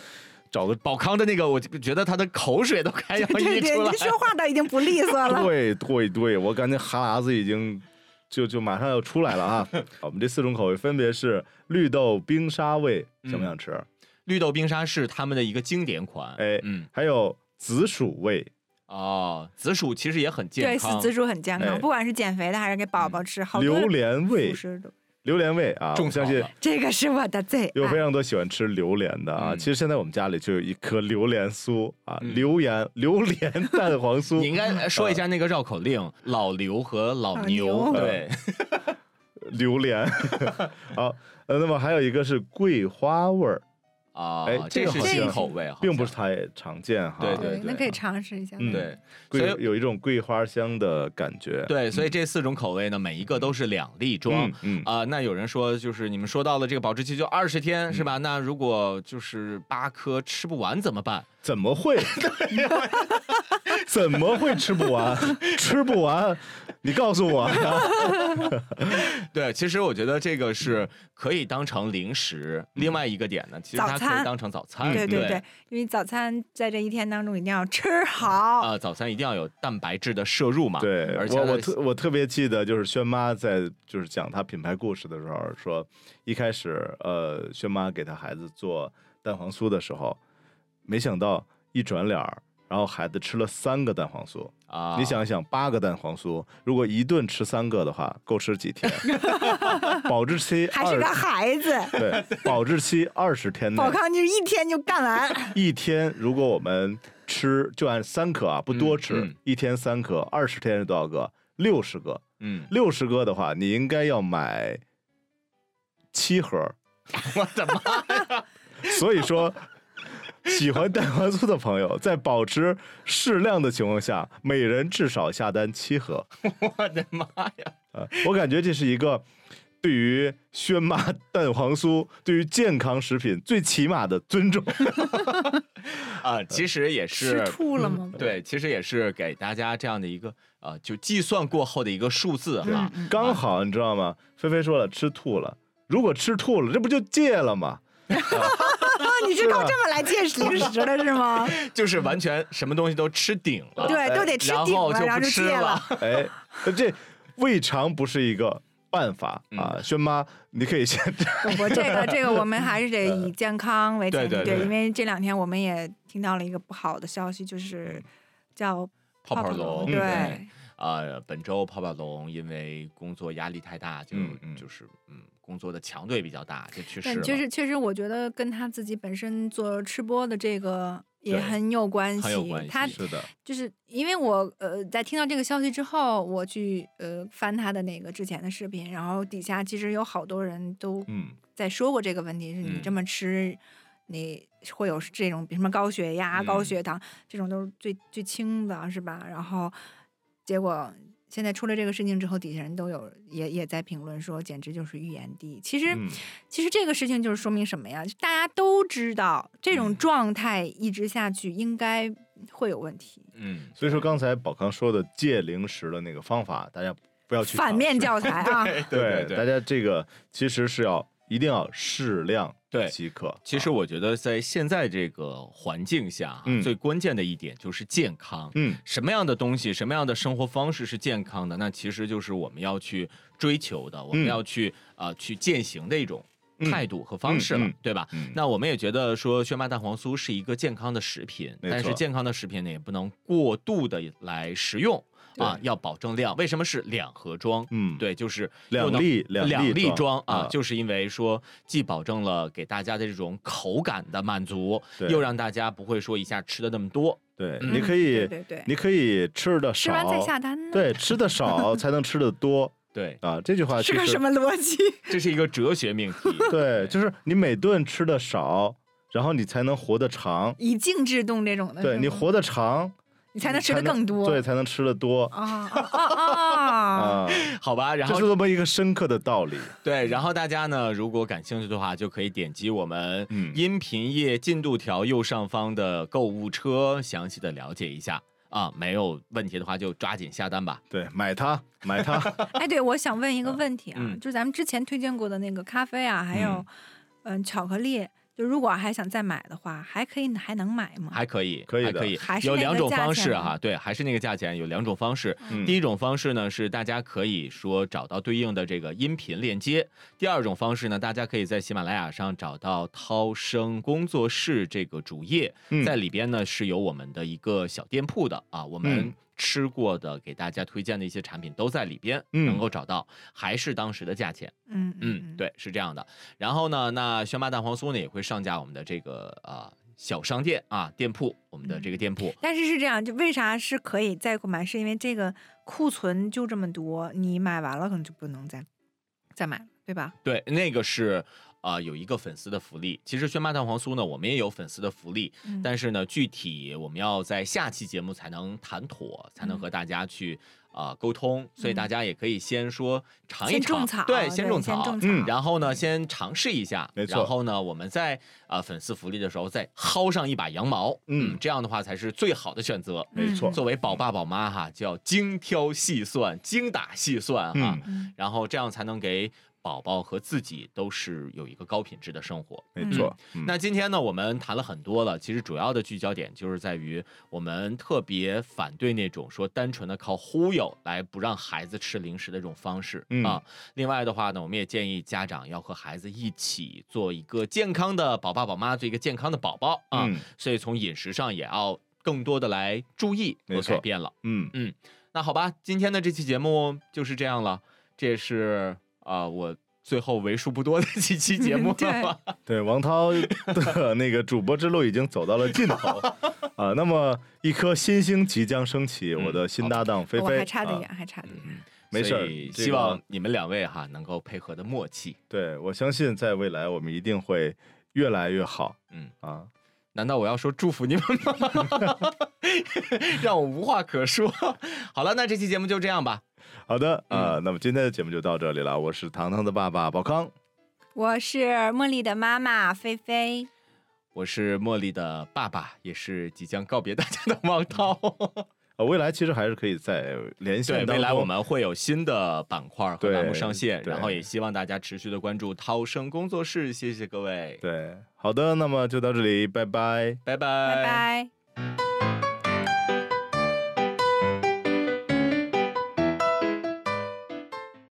Speaker 2: 找个
Speaker 1: 宝康的那个，我就觉得他的口水都快要
Speaker 3: 对对，
Speaker 1: 溢出来
Speaker 3: 你说话都已经不利索了。
Speaker 2: 对对对，我感觉哈喇子已经就就马上要出来了啊！我们这四种口味分别是绿豆冰沙味，想不想吃？
Speaker 1: 绿豆冰沙是他们的一个经典款。
Speaker 2: 哎
Speaker 1: 嗯，
Speaker 2: 还有紫薯味，
Speaker 1: 哦，紫薯其实也很健
Speaker 3: 对，
Speaker 1: 康，
Speaker 3: 紫薯很健
Speaker 2: 哎
Speaker 3: 康，不管是减肥的还是给宝宝吃，好
Speaker 2: 榴莲味
Speaker 3: 辅，食都。
Speaker 2: 榴莲味啊！
Speaker 1: 种
Speaker 2: 我相信
Speaker 3: 这个是我的最
Speaker 2: 有非。常多喜欢吃榴莲的啊。
Speaker 1: 嗯
Speaker 2: 其实现在我们家里就有一颗榴莲酥啊，
Speaker 1: 嗯
Speaker 2: 榴莲榴莲蛋黄酥
Speaker 1: 你，应该说一下那个绕口令：老刘和老
Speaker 3: 老
Speaker 1: 牛。
Speaker 3: 牛
Speaker 1: 对，
Speaker 2: 榴莲。好，呃，那么还有一个是桂花味儿，
Speaker 1: 啊
Speaker 2: 哎，这
Speaker 1: 这是新口味，
Speaker 2: 并不是太常见哈。
Speaker 1: 对对
Speaker 3: 那可以尝试一下。
Speaker 2: 嗯
Speaker 1: 对，
Speaker 2: 桂
Speaker 1: 所以
Speaker 2: 有一种桂花香的感觉。
Speaker 1: 对，所以这四种口味呢，每一个都是两粒装
Speaker 2: 嗯。嗯，
Speaker 1: 啊、那有人说，就是你们说到了这个保质期就二十天、是吧？那如果就是八颗吃不完怎么办？
Speaker 2: 怎么会？怎么会吃不完？吃不完，你告诉我呀。
Speaker 1: 对，其实我觉得这个是可以当成零食。另外一个点呢，其实它可以当成早餐。
Speaker 2: 嗯
Speaker 1: 对
Speaker 3: 对对对，因为早餐在这一天当中一定要吃好。
Speaker 1: 啊、早餐一定要有蛋白质的摄入嘛。
Speaker 2: 对
Speaker 1: 而且
Speaker 2: 我我特我特别记得，就是轩妈在就是讲她品牌故事的时候说，一开始呃，轩妈给她孩子做蛋黄酥的时候，没想到一转脸儿，然后孩子吃了三个蛋黄酥。
Speaker 1: 啊，
Speaker 2: 你想一想，八个蛋黄酥，如果一顿吃三个的话，够吃几天？保质期
Speaker 3: 还是个孩子，
Speaker 2: 对，保质期二十天内
Speaker 3: 宝，康就是一天就干完。
Speaker 2: 一天如果我们吃就按三颗啊，不多吃，
Speaker 1: 嗯嗯
Speaker 2: 一天三颗，二十天是多少个？六十个。
Speaker 1: 嗯，
Speaker 2: 六十个的话，你应该要买七盒。
Speaker 1: 我的妈呀！
Speaker 2: 所以说，喜欢蛋黄酥的朋友，在保持适量的情况下，每人至少下单七盒。
Speaker 1: 我的妈呀！
Speaker 2: 呃，我感觉这是一个对于轩妈蛋黄酥、对于健康食品最起码的尊重。
Speaker 1: 啊，其实也是吃。
Speaker 3: 吐了吗？
Speaker 1: 对，其实也是给大家这样的一个呃，就计算过后的一个数字哈。
Speaker 3: 嗯
Speaker 2: 刚好你知道吗？菲菲说了，吃吐了。如果吃吐了，这不就戒了吗？
Speaker 3: 啊，你是靠这么来戒零食的是吗？
Speaker 1: 就是完全什么东西都吃顶了，
Speaker 3: 对，都得吃顶了，然后
Speaker 1: 后就
Speaker 3: 戒
Speaker 1: 吃了。
Speaker 2: 哎，这未尝不是一个办法啊。
Speaker 1: 嗯。
Speaker 2: 轩妈，你可以先
Speaker 3: 不不，这个这个我们还是得以健康为前提，
Speaker 1: 对对对
Speaker 3: 因为这两天我们也听到了一个不好的消息，就是叫
Speaker 1: 泡泡龙，
Speaker 2: 嗯。
Speaker 3: 对，
Speaker 1: 呃，本周泡泡龙因为工作压力太大，就、就是嗯，工作的强度比较大，就去世了。
Speaker 3: 但确实确实，我觉得跟他自己本身做吃播的这个也很有关系。
Speaker 1: 很有关系
Speaker 3: 他
Speaker 2: 是的，
Speaker 3: 就是因为我呃在听到这个消息之后，我去呃翻他的那个之前的视频，然后底下其实有好多人都
Speaker 2: 嗯，
Speaker 3: 在说过这个问题，是你
Speaker 1: 嗯
Speaker 3: 这么吃。你会有这种，比什么高血压、高
Speaker 2: 嗯
Speaker 3: 血糖，这种都是最最轻的，是吧？然后结果现在出了这个事情之后，底下人都有也也在评论说，简直就是预言帝。其实、
Speaker 2: 嗯
Speaker 3: 其实这个事情就是说明什么呀？大家都知道这种
Speaker 2: 嗯
Speaker 3: 状态一直下去应该会有问题。
Speaker 1: 嗯，
Speaker 2: 所以说刚才宝康说的戒零食的那个方法，大家不要去
Speaker 3: 反面教材啊，
Speaker 2: 对
Speaker 1: 对
Speaker 2: 大家这个其实是要一定要适量
Speaker 1: 对
Speaker 2: 即可。
Speaker 1: 其实
Speaker 2: 啊
Speaker 1: 我觉得在现在这个环境下最关键的一点就是健康。
Speaker 2: 嗯
Speaker 1: 什么样的东西，什么样的生活方式是健康的？那其实就是我们要去追求的，我们
Speaker 2: 嗯
Speaker 1: 要去啊、呃去践行的一种
Speaker 2: 嗯
Speaker 1: 态度和方式了，
Speaker 2: 嗯嗯
Speaker 1: 对吧？
Speaker 2: 嗯
Speaker 1: 那我们也觉得说轩巴蛋黄酥是一个健康的食品，但是健康的食品呢，也不能过度的来食用啊，要保证量。为什么是两盒装？
Speaker 2: 嗯，
Speaker 1: 对，就是
Speaker 2: 两粒两
Speaker 1: 两
Speaker 2: 粒装
Speaker 1: 装啊
Speaker 2: 啊，
Speaker 1: 就是因为说既保证了给大家的这种口感的满足，
Speaker 2: 对
Speaker 1: 又让大家不会说一下吃的那么多。
Speaker 2: 对，
Speaker 1: 嗯
Speaker 2: 你可以
Speaker 3: 对对对，
Speaker 2: 你可以吃的少，
Speaker 3: 吃完再下单呢。
Speaker 2: 对，吃的少 才能吃的多
Speaker 1: 对，
Speaker 2: 啊。这句话
Speaker 3: 是个什么逻辑？
Speaker 1: 这是一个哲学命题。
Speaker 2: 对，就是你每顿吃的少，然后你才能活得长。
Speaker 3: 以静制动这种的，
Speaker 2: 对你活得长，
Speaker 3: 你才能吃的更多。
Speaker 2: 对，才能吃的多
Speaker 3: 啊 啊啊。
Speaker 1: 好吧，然
Speaker 2: 这是
Speaker 1: 后
Speaker 2: 这么一个深刻的道理。
Speaker 1: 对，然后大家呢，如果感兴趣的话，就可以点击我们
Speaker 2: 嗯
Speaker 1: 音频页进度条右上方的购物车，详细的了解一下啊。没有问题的话，就抓紧下单吧。
Speaker 2: 对，买它，买它。
Speaker 3: 哎，对，我想问一个问题啊，
Speaker 1: 嗯
Speaker 3: 就咱们之前推荐过的那个咖啡啊，还有嗯巧克力，就如果还想再买的话，还可以还能买吗？
Speaker 1: 还可以，
Speaker 2: 可以
Speaker 1: 还可以，
Speaker 3: 还是那个
Speaker 1: 有两种方式哈，对，还是那个价钱，有两种方式。
Speaker 2: 嗯
Speaker 1: 第一种方式呢是大家可以说找到对应的这个音频链接，第二种方式呢，大家可以在喜马拉雅上找到涛声工作室这个主页，
Speaker 2: 嗯
Speaker 1: 在里边呢是有我们的一个小店铺的啊，我们
Speaker 2: 嗯。
Speaker 1: 吃过的，给大家推荐的一些产品都在里边，
Speaker 2: 嗯
Speaker 1: 能够找到，还是当时的价钱。
Speaker 3: 嗯
Speaker 1: 嗯，，对，是这样的。然后呢，那轩妈蛋黄酥呢也会上架我们的这个呃小商店啊店铺，我们的这个店铺。
Speaker 3: 但是是这样，就为啥是可以再购买？是因为这个库存就这么多，你买完了可能就不能再再买了，对吧？
Speaker 1: 对，那个是呃有一个粉丝的福利。其实轩妈蛋黄酥呢，我们也有粉丝的福利，
Speaker 3: 嗯
Speaker 1: 但是呢，具体我们要在下期节目才能谈妥，才能
Speaker 3: 嗯
Speaker 1: 和大家去呃沟通。所以大
Speaker 3: 嗯
Speaker 1: 家也可以先说尝一
Speaker 3: 先
Speaker 1: 尝，
Speaker 3: 种草，
Speaker 1: 对，先种草。
Speaker 3: 种草，
Speaker 2: 嗯
Speaker 1: 然后呢，先尝试一下，
Speaker 2: 没错
Speaker 1: 然后呢，我们在呃粉丝福利的时候再薅上一把羊毛，
Speaker 2: 嗯
Speaker 1: 这样的话才是最好的选择。
Speaker 2: 没错
Speaker 3: 嗯
Speaker 1: 作为宝爸宝妈哈，就要精挑细算、精打细算哈，然后这样才能给宝宝和自己都是有一个高品质的生活。
Speaker 2: 没错。嗯
Speaker 1: 那今天呢，我们谈了很多了，其实主要的聚焦点就是在于我们特别反对那种说单纯的靠忽悠来不让孩子吃零食的这种方式、
Speaker 2: 嗯
Speaker 1: 啊。另外的话呢，我们也建议家长要和孩子一起做一个健康的宝爸宝妈，做一个健康的宝宝啊。
Speaker 2: 嗯
Speaker 1: 所以从饮食上也要更多的来注意和
Speaker 2: 没错
Speaker 1: 改变了。
Speaker 2: 嗯嗯，
Speaker 1: 那好吧，今天的这期节目就是这样了，这是啊、呃我最后为数不多的几期节目
Speaker 3: 对
Speaker 1: 了吧。
Speaker 2: 对，王涛的那个主播之路已经走到了尽头 啊。那么一颗新星即将升起，
Speaker 1: 嗯
Speaker 2: 我的新搭档菲菲
Speaker 3: 我还差得
Speaker 2: 啊
Speaker 3: 远，还差得远。
Speaker 2: 没事
Speaker 1: 希望你们两位哈能够配合的默契。
Speaker 2: 对我相信在未来我们一定会越来越好。
Speaker 1: 嗯
Speaker 2: 啊，
Speaker 1: 难道我要说祝福你们吗？让我无话可说。好了，那这期节目就这样吧。
Speaker 2: 好的啊、
Speaker 1: 嗯
Speaker 2: 那么今天的节目就到这里了。我是糖糖的爸爸宝康，
Speaker 3: 我是茉莉的妈妈菲菲，
Speaker 1: 我是茉莉的爸爸，也是即将告别大家的王涛。
Speaker 2: 呃，未来其实还是可以在连线
Speaker 1: 对，
Speaker 2: 当中。
Speaker 1: 未来我们会有新的板块和栏目上线，然后也希望大家持续的关注涛声工作室。谢谢各位，
Speaker 2: 对好的，那么就到这里，拜拜。
Speaker 1: 拜拜，
Speaker 3: 拜拜。